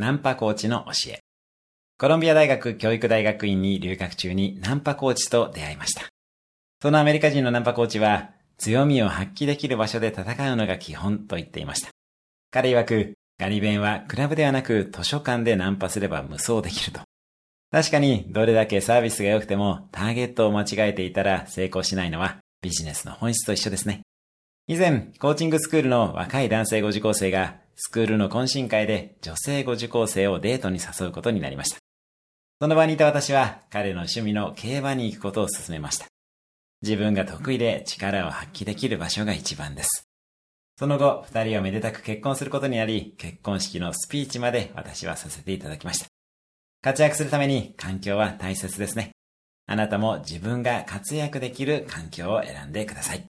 ナンパコーチの教え。コロンビア大学教育大学院に留学中にナンパコーチと出会いました。そのアメリカ人のナンパコーチは、強みを発揮できる場所で戦うのが基本と言っていました。彼曰く、ガリ弁はクラブではなく図書館でナンパすれば無双できると。確かに、どれだけサービスが良くても、ターゲットを間違えていたら成功しないのはビジネスの本質と一緒ですね。以前、コーチングスクールの若い男性語受講生が、スクールの懇親会で女性語受講生をデートに誘うことになりました。その場にいた私は、彼の趣味の競馬に行くことを勧めました。自分が得意で力を発揮できる場所が一番です。その後、二人はめでたく結婚することになり、結婚式のスピーチまで私はさせていただきました。活躍するために環境は大切ですね。あなたも自分が活躍できる環境を選んでください。